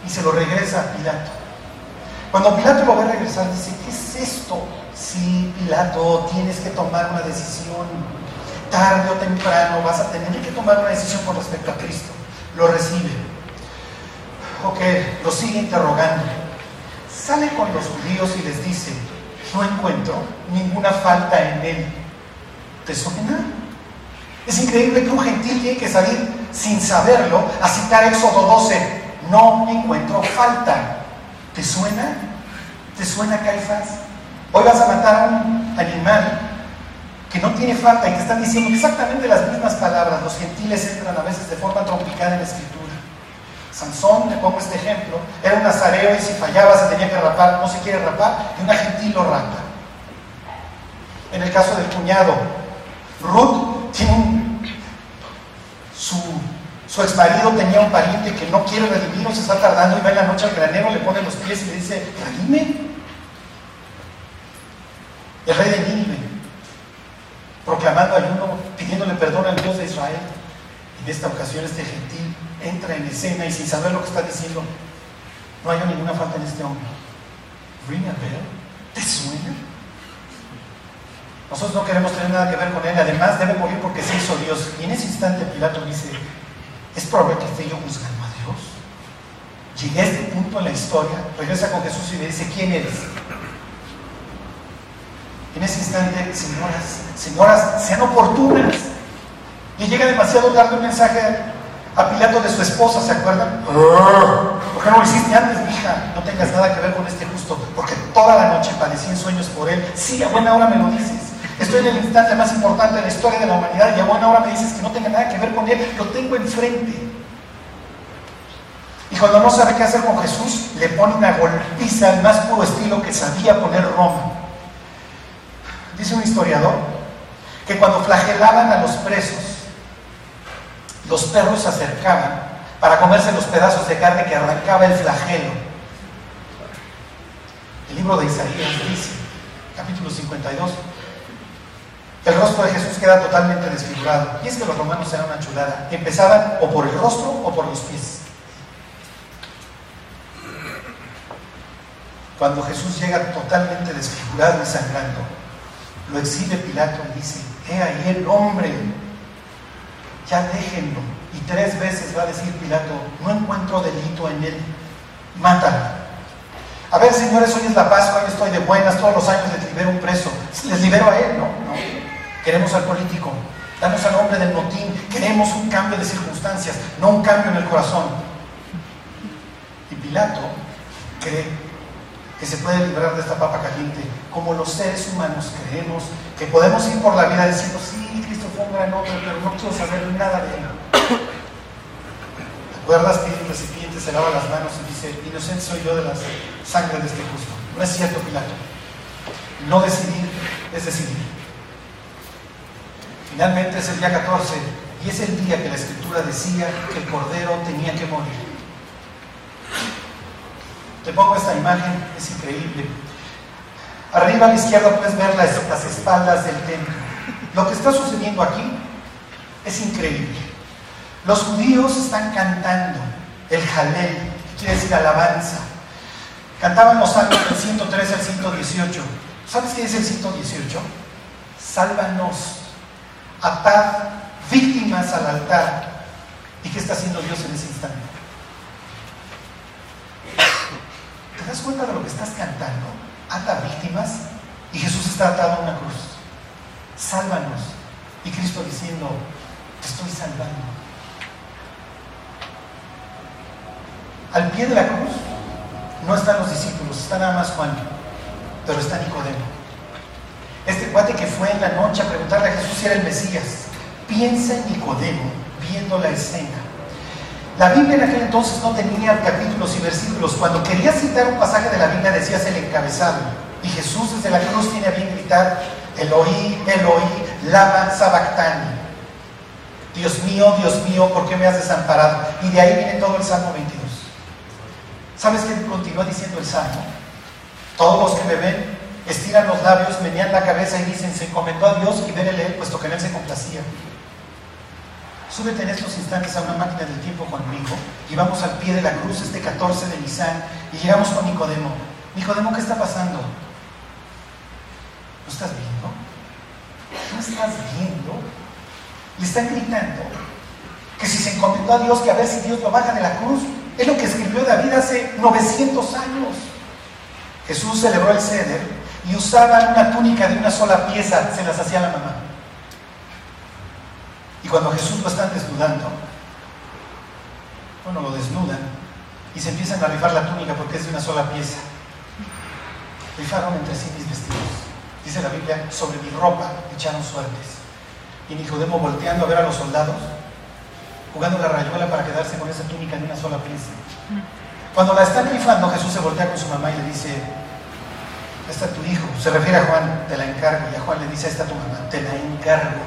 y se lo regresa a Pilato. Cuando Pilato lo ve regresar, dice, ¿qué es esto? Sí, Pilato, tienes que tomar una decisión tarde o temprano vas a tener que tomar una decisión con respecto a Cristo. Lo recibe. Ok, lo sigue interrogando. Sale con los judíos y les dice, no encuentro ninguna falta en él. ¿Te suena? Es increíble que un gentil tiene que salir sin saberlo a citar Éxodo 12. No encuentro falta. ¿Te suena? ¿Te suena, Caifás? Hoy vas a matar a un animal que no tiene falta y que están diciendo exactamente las mismas palabras. Los gentiles entran a veces de forma trompicada en la escritura. Sansón, le pongo este ejemplo, era un nazareo y si fallaba se tenía que rapar, no se quiere rapar, y una gentil lo rapa. En el caso del cuñado, Ruth tiene un, su ex marido tenía un pariente que no quiere redimir o se está tardando y va en la noche al granero, le pone los pies y le dice, redime. El rey de Nínive proclamando ayuno, pidiéndole perdón al Dios de Israel. En esta ocasión este gentil entra en escena y sin saber lo que está diciendo, no hay ninguna falta en este hombre. Ring a? ¿Te suena? Nosotros no queremos tener nada que ver con él, además debe morir porque se hizo Dios. Y en ese instante Pilato dice, es probable que esté yo juzgando a Dios. Llegué a este punto en la historia, regresa con Jesús y le dice, ¿quién eres? En ese instante, señoras, señoras, sean oportunas. Y llega demasiado tarde un mensaje a Pilato de su esposa, ¿se acuerdan? ¿Por qué no lo hiciste antes, hija? No tengas nada que ver con este justo, porque toda la noche padecí en sueños por él. Sí, a buena hora me lo dices. Estoy en el instante más importante de la historia de la humanidad y a buena hora me dices que no tenga nada que ver con él. Lo tengo enfrente. Y cuando no sabe qué hacer con Jesús, le pone una golpiza al más puro estilo que sabía poner Roma. Dice un historiador que cuando flagelaban a los presos, los perros se acercaban para comerse los pedazos de carne que arrancaba el flagelo. El libro de Isaías dice, capítulo 52, el rostro de Jesús queda totalmente desfigurado. Y es que los romanos eran una chulada. Empezaban o por el rostro o por los pies. Cuando Jesús llega totalmente desfigurado y sangrando, lo exhibe Pilato y dice, he ahí el hombre, ya déjenlo. Y tres veces va a decir Pilato, no encuentro delito en él, mátalo. A ver, señores, hoy es la Pascua, hoy estoy de buenas, todos los años les libero un preso. Les libero a él, ¿no? no. Queremos al político, danos al hombre del motín, queremos un cambio de circunstancias, no un cambio en el corazón. Y Pilato cree que se puede librar de esta papa caliente, como los seres humanos creemos que podemos ir por la vida diciendo, sí, Cristo fue un gran hombre, pero no quiero saber nada de él. ¿Te acuerdas que el recipiente se lava las manos y dice, inocente soy yo de la sangre de este justo? No es cierto, Pilato. No decidir es decidir. Finalmente es el día 14 y es el día que la escritura decía que el cordero tenía que morir. Te pongo esta imagen, es increíble. Arriba a la izquierda puedes ver las, espaldas del templo. Lo que está sucediendo aquí es increíble. Los judíos están cantando el Jalel, que quiere decir alabanza. Cantaban los salmos del 103 al 118. ¿Sabes qué es el 118? Sálvanos, atad víctimas al altar. ¿Y qué está haciendo Dios en ese instante? ¿Te das cuenta de lo que estás cantando? Ata víctimas y Jesús está atado a una cruz. Sálvanos. Y Cristo diciendo, te estoy salvando. Al pie de la cruz no están los discípulos, está nada más Juan, pero está Nicodemo. Este cuate que fue en la noche a preguntarle a Jesús si era el Mesías. Piensa en Nicodemo viendo la escena. La Biblia en aquel entonces no tenía capítulos y versículos. Cuando quería citar un pasaje de la Biblia decías el encabezado. Y Jesús desde la cruz tiene a bien gritar, Eloí, Eloí, lama sabactani. Dios mío, Dios mío, ¿por qué me has desamparado? Y de ahí viene todo el Salmo 22. ¿Sabes qué continúa diciendo el Salmo? Todos los que me ven estiran los labios, menean la cabeza y dicen, se encomendó a Dios y verle él, puesto que en él se complacía. Súbete en estos instantes a una máquina del tiempo conmigo y vamos al pie de la cruz este 14 de Nisan y llegamos con Nicodemo. Nicodemo, ¿qué está pasando? ¿No estás viendo? ¿No estás viendo? Le están gritando que si se encomendó a Dios, que a ver si Dios lo baja de la cruz. Es lo que escribió David hace 900 años. Jesús celebró el ceder y usaban una túnica de una sola pieza, se las hacía la mamá. Y cuando Jesús lo están desnudando, bueno, lo desnudan y se empiezan a rifar la túnica porque es de una sola pieza. Rifaron entre sí mis vestidos. Dice la Biblia, sobre mi ropa echaron suertes. Y Nicodemo volteando a ver a los soldados, jugando la rayuela para quedarse con esa túnica en una sola pieza. Cuando la están rifando, Jesús se voltea con su mamá y le dice, está tu hijo. Se refiere a Juan, te la encargo. Y a Juan le dice, está tu mamá, te la encargo.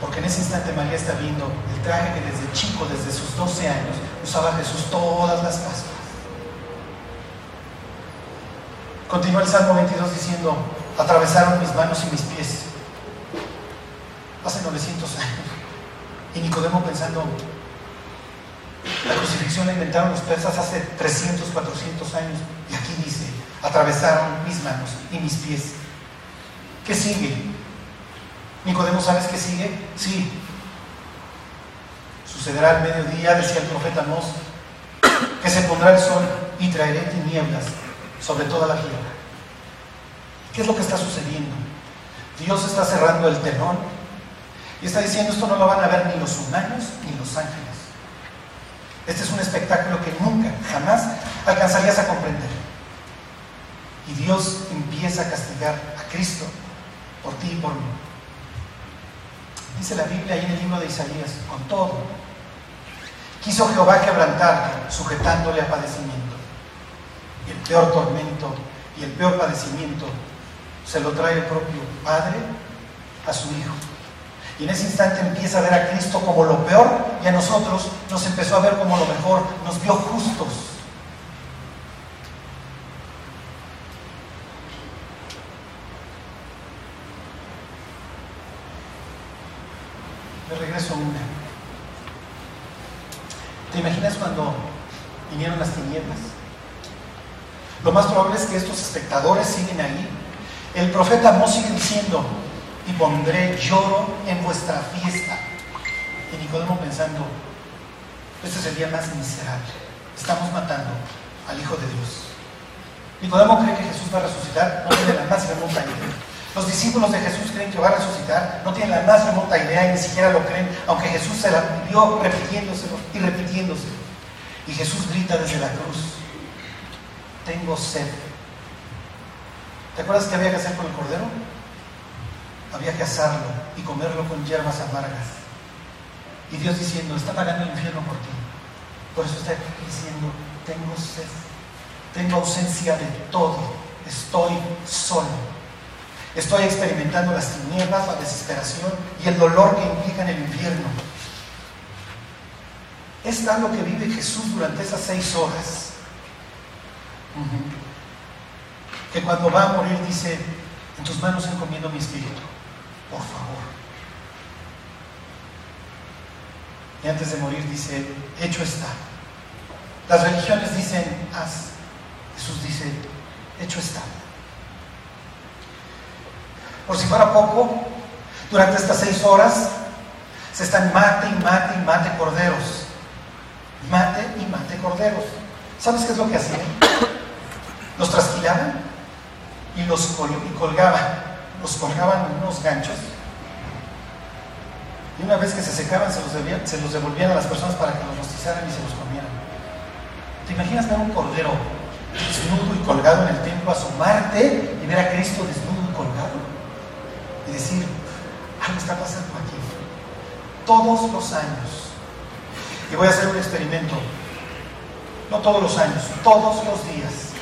Porque en ese instante María está viendo el traje que desde chico, desde sus 12 años, usaba Jesús todas las Pascuas. Continúa el Salmo 22 diciendo, atravesaron mis manos y mis pies. Hace 900 años. Y Nicodemo pensando, la crucifixión la inventaron los persas hace 300, 400 años. Y aquí dice, atravesaron mis manos y mis pies. ¿Qué sigue? Nicodemo, ¿sabes qué sigue? Sí. Sucederá al mediodía, decía el profeta Mos, que se pondrá el sol y traeré tinieblas sobre toda la tierra. ¿Qué es lo que está sucediendo? Dios está cerrando el telón y está diciendo esto no lo van a ver ni los humanos ni los ángeles. Este es un espectáculo que nunca, jamás alcanzarías a comprender. Y Dios empieza a castigar a Cristo por ti y por mí. Dice la Biblia ahí en el libro de Isaías, con todo. Quiso Jehová quebrantarle, sujetándole a padecimiento. Y el peor tormento y el peor padecimiento se lo trae el propio Padre a su Hijo. Y en ese instante empieza a ver a Cristo como lo peor y a nosotros nos empezó a ver como lo mejor, nos vio justos. Me regreso a una. ¿Te imaginas cuando vinieron las tinieblas? Lo más probable es que estos espectadores siguen ahí. El profeta Amós sigue diciendo, y pondré lloro en vuestra fiesta. Y Nicodemo pensando, este es el día más miserable. Estamos matando al Hijo de Dios. Nicodemo cree que Jesús va a resucitar, no tiene la más remota idea. Los discípulos de Jesús creen que va a resucitar, no tienen la más remota idea y ni siquiera lo creen, aunque Jesús se la vivió repitiéndoselo y repitiéndoselo. Y Jesús grita desde la cruz, tengo sed. ¿Te acuerdas qué había que hacer con el cordero? Había que asarlo y comerlo con hierbas amargas. Y Dios diciendo, está pagando el infierno por ti. Por eso está diciendo, tengo sed, tengo ausencia de todo estoy solo. Estoy experimentando las tinieblas, la desesperación y el dolor que implica en el infierno. Es tal lo que vive Jesús durante esas seis horas. Que cuando va a morir dice, en tus manos encomiendo mi espíritu, por favor. Y antes de morir dice, hecho está. Las religiones dicen, haz. Jesús dice, hecho está. Por si fuera poco, durante estas seis horas se están mate y mate y mate corderos. Mate y mate corderos. ¿Sabes qué es lo que hacían? Los trasquilaban y los colgaban. Los colgaban en unos ganchos. Y una vez que se secaban, se los, se los devolvían a las personas para que los rostizaran y se los comieran. ¿Te imaginas ver un cordero desnudo y colgado en el templo, asomarte y ver a Cristo desnudo y colgado? Y decir, algo está pasando aquí. Todos los años. Y voy a hacer un experimento. No todos los años, todos los días.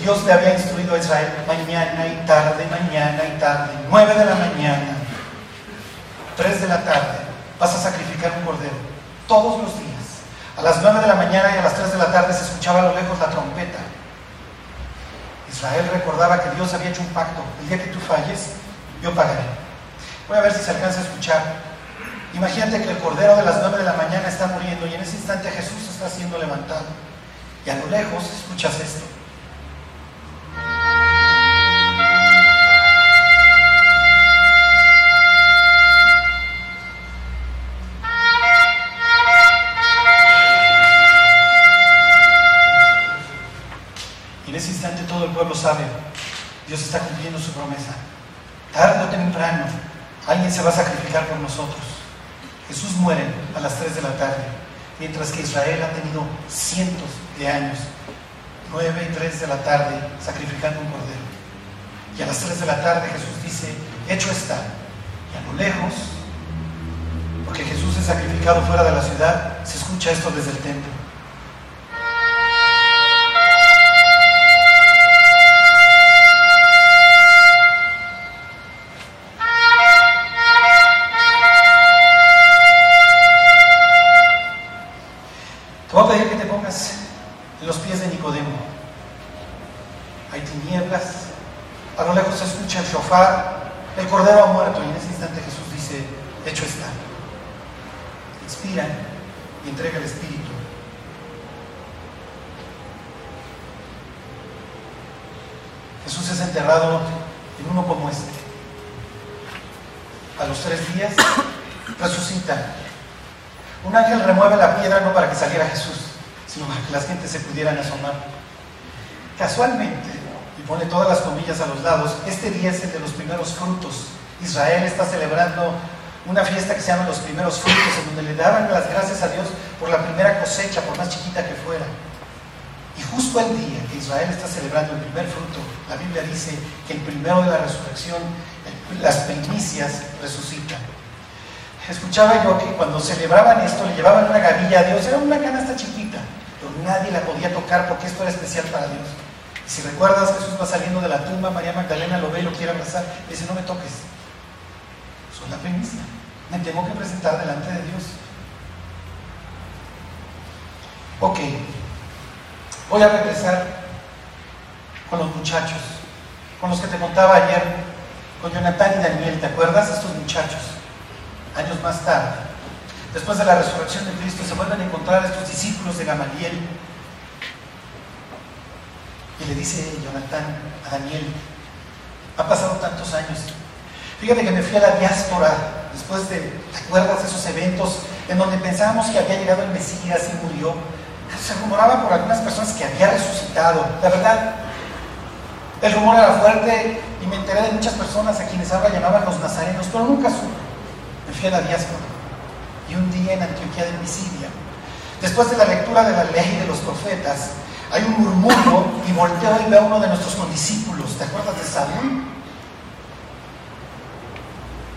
Dios le había instruido a Israel mañana y tarde, mañana y tarde, nueve de la mañana, tres de la tarde, vas a sacrificar un cordero. Todos los días. A las 9 de la mañana y a las 3 de la tarde se escuchaba a lo lejos la trompeta. Israel recordaba que Dios había hecho un pacto. El día que tú falles, yo pagaré. Voy a ver si se alcanza a escuchar. Imagínate que el cordero de las 9 de la mañana está muriendo y en ese instante Jesús está siendo levantado. Y a lo lejos escuchas esto. Pueblo sabe, Dios está cumpliendo su promesa. Tarde o temprano, alguien se va a sacrificar por nosotros. Jesús muere a las 3 de la tarde, mientras que Israel ha tenido cientos de años, 9 y 3 de la tarde, sacrificando un cordero. Y a las 3 de la tarde Jesús dice, hecho está. Y a lo lejos, porque Jesús es sacrificado fuera de la ciudad, se escucha esto desde el templo. Fiesta que se llama los primeros frutos, en donde le daban las gracias a Dios por la primera cosecha, por más chiquita que fuera. Y justo el día que Israel está celebrando el primer fruto, la Biblia dice que el primero de la resurrección, las primicias resucitan. Escuchaba yo que cuando celebraban esto le llevaban una gavilla a Dios, era una canasta chiquita, pero nadie la podía tocar porque esto era especial para Dios. Si recuerdas, Jesús va saliendo de la tumba, María Magdalena lo ve y lo quiere abrazar. Y dice, no me toques. Soy la primicia. Me tengo que presentar delante de Dios. Ok. Voy a regresar con los muchachos, con los que te contaba ayer, con Jonathan y Daniel. ¿Te acuerdas? Estos muchachos. Años más tarde. Después de la resurrección de Cristo se vuelven a encontrar estos discípulos de Gamaliel y le dice Jonathan a Daniel, ha pasado tantos años. Fíjate que me fui a la diáspora después de, ¿te de esos eventos en donde pensábamos que había llegado el Mesías y murió? Se rumoraba por algunas personas que había resucitado. La verdad, el rumor era fuerte y me enteré de muchas personas a quienes ahora llamaban los nazarenos, pero nunca supe. Me fui a la diáspora. Y un día en Antioquía de Pisidia, después de la lectura de la ley de los profetas, hay un murmullo y volteo y veo a uno de nuestros condiscípulos. ¿Te acuerdas de Saúl?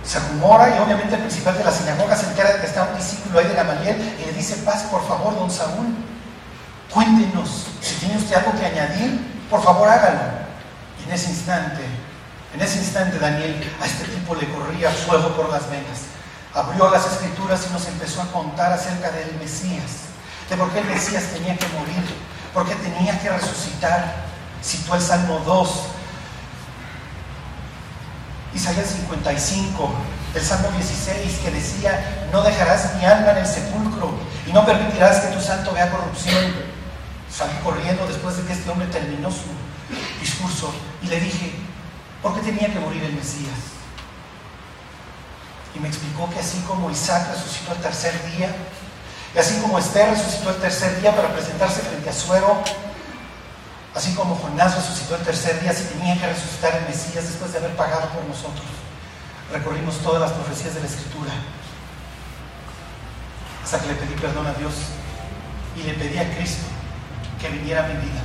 Se rumora y obviamente el principal de la sinagoga se entera de que está un discípulo ahí de Gamaliel y le dice, paz por favor, don Saúl, cuéntenos, si tiene usted algo que añadir, por favor hágalo. Y en ese instante, en ese instante Daniel a este tipo le corría fuego por las venas. Abrió las escrituras y nos empezó a contar acerca del Mesías, de por qué el Mesías tenía que morir, por qué tenía que resucitar. Citó el Salmo 2, Isaías 55, el Salmo 16, que decía, no dejarás mi alma en el sepulcro y no permitirás que tu santo vea corrupción. Salí corriendo después de que este hombre terminó su discurso y le dije, ¿por qué tenía que morir el Mesías? Y me explicó que así como Isaac resucitó el tercer día, y así como Esther resucitó el tercer día para presentarse frente a Suero, así como Jonás resucitó el tercer día, si tenía que resucitar el Mesías después de haber pagado por nosotros. Recorrimos todas las profecías de la Escritura, hasta que le pedí perdón a Dios y le pedí a Cristo que viniera a mi vida.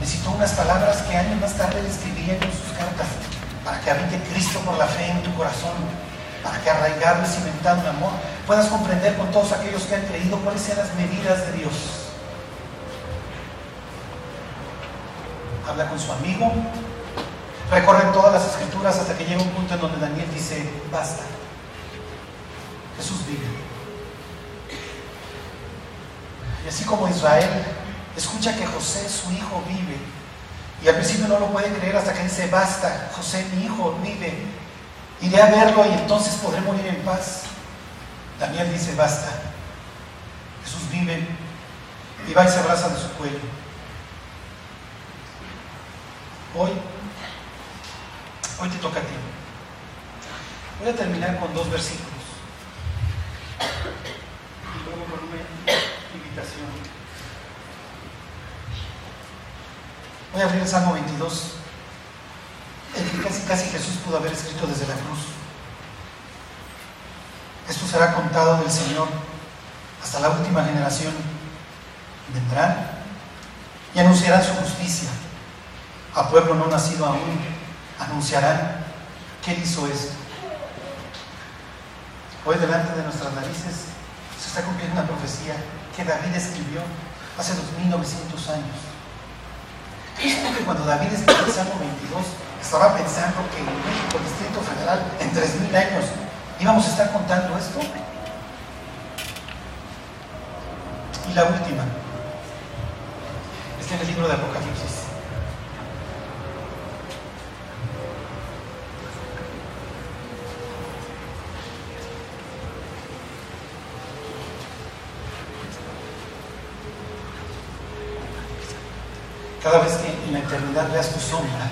Necesito unas palabras que años más tarde le escribiría en sus cartas para que habite Cristo por la fe en tu corazón, para que arraigado y cimentado en amor puedas comprender con todos aquellos que han creído cuáles sean las medidas de Dios. Habla con su amigo, recorre todas las escrituras hasta que llega un punto en donde Daniel dice, basta, Jesús vive. Y así como Israel escucha que José, su hijo, vive, y al principio no lo puede creer hasta que dice, basta, José, mi hijo, vive, iré a verlo y entonces podré morir en paz. Daniel dice, basta, Jesús vive, y va y se abraza de su cuello. Hoy, hoy te toca a ti. Voy a terminar con dos versículos. Voy a abrir el Salmo 22, el que casi, casi Jesús pudo haber escrito desde la cruz. Esto será contado del Señor hasta la última generación. Vendrán y anunciarán su justicia. A pueblo no nacido aún, anunciarán que hizo esto. Hoy delante de nuestras narices se está cumpliendo una profecía que David escribió hace 2900 años. ¿Crees que cuando David escribió el Salmo 22 estaba pensando que en México, Distrito Federal, en 3000 años íbamos a estar contando esto? Y la última, está en el libro de Apocalipsis. Eternidad veas tu sombra,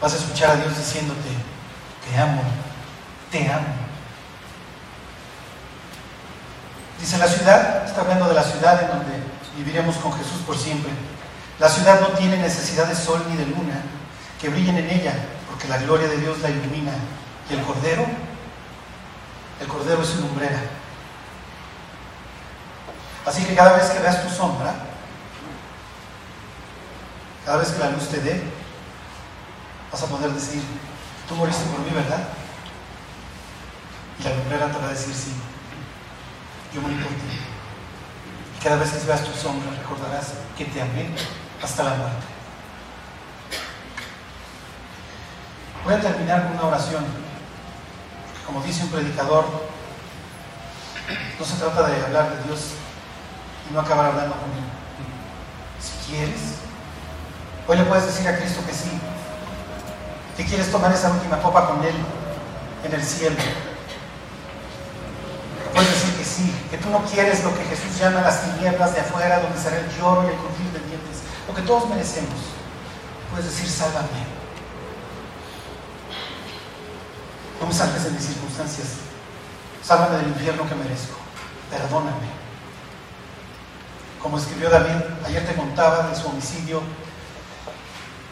vas a escuchar a Dios diciéndote, te amo, te amo. Dice la ciudad, está hablando de la ciudad en donde viviremos con Jesús por siempre. La ciudad no tiene necesidad de sol ni de luna que brillen en ella, porque la gloria de Dios la ilumina. Y el cordero, el cordero es su lumbrera. Así que cada vez que veas tu sombra, cada vez que la luz te dé, vas a poder decir, tú moriste por mí, ¿verdad? Y la lumbrera te va a decir, sí, yo morí por ti. Y cada vez que veas tu sombra, recordarás que te amé hasta la muerte. Voy a terminar con una oración. Como dice un predicador, no se trata de hablar de Dios y no acabar hablando con Él. Si quieres, Hoy le puedes decir a Cristo que sí, que quieres tomar esa última copa con Él en el cielo. Puedes decir que sí, que tú no quieres lo que Jesús llama las tinieblas de afuera, donde será el lloro y el crujir de dientes, lo que todos merecemos. Puedes decir, sálvame. No me salves de mis circunstancias. Sálvame del infierno que merezco. Perdóname. Como escribió David, ayer te contaba de su homicidio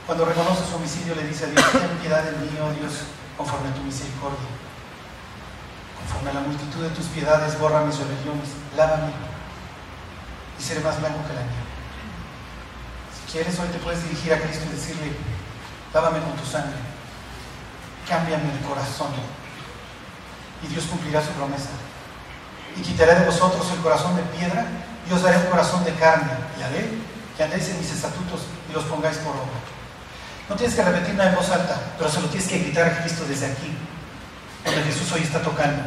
cuando reconoce su homicidio le dice a Dios, ten piedad de mí, oh Dios, conforme a tu misericordia. Conforme a la multitud de tus piedades, borra mis rebeliones, lávame y seré más blanco que la nieve. Si quieres, hoy te puedes dirigir a Cristo y decirle, lávame con tu sangre, cámbiame el corazón. Y Dios cumplirá su promesa. Y quitaré de vosotros el corazón de piedra y os daré un corazón de carne. Y haré que andéis en mis estatutos y los pongáis por obra. No tienes que repetir nada en voz alta, pero se lo tienes que gritar a Cristo desde aquí, donde Jesús hoy está tocando.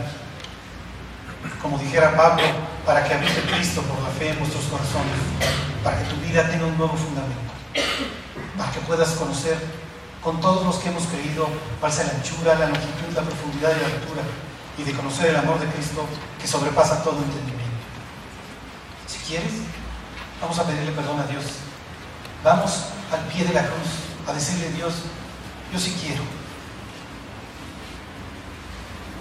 Como dijera Pablo, para que habite Cristo por la fe en vuestros corazones, para que tu vida tenga un nuevo fundamento, para que puedas conocer con todos los que hemos creído cuál sea la anchura, la longitud, la profundidad y la altura, y de conocer el amor de Cristo que sobrepasa todo entendimiento. Si quieres, vamos a pedirle perdón a Dios. Vamos al pie de la cruz a decirle a Dios, yo sí quiero.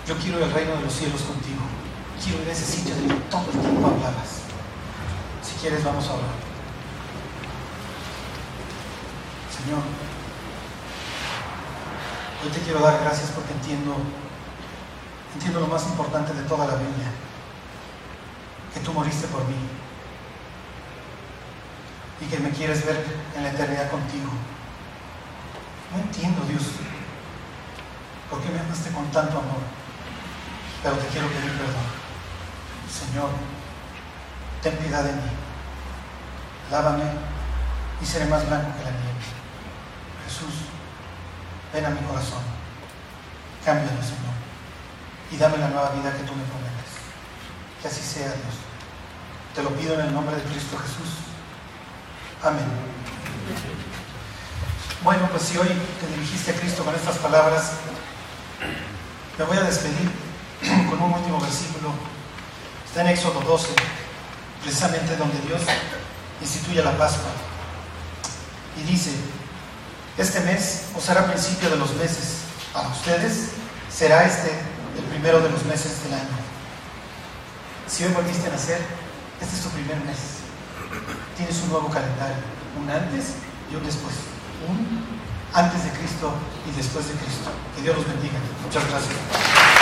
Yo quiero el reino de los cielos contigo. Quiero ir a ese sitio de que todo el tiempo hablabas. Si quieres, vamos a hablar. Señor, hoy te quiero dar gracias porque entiendo, entiendo lo más importante de toda la Biblia, que tú moriste por mí y que me quieres ver en la eternidad contigo. No entiendo, Dios, por qué me amaste con tanto amor, pero te quiero pedir perdón. Señor, ten piedad de mí. Lávame y seré más blanco que la nieve. Jesús, ven a mi corazón. Cámbialo, Señor. Y dame la nueva vida que tú me prometes. Que así sea, Dios. Te lo pido en el nombre de Cristo Jesús. Amén. Bueno, pues si hoy te dirigiste a Cristo con estas palabras, me voy a despedir [clears throat] con un último versículo. Está en Éxodo 12, precisamente donde Dios instituye la Pascua. Y dice, este mes os será principio de los meses. Para ustedes será este el primero de los meses del año. Si hoy volviste a nacer, este es tu primer mes. Tienes un nuevo calendario, un antes y un después antes de Cristo y después de Cristo. Que Dios los bendiga. Muchas gracias.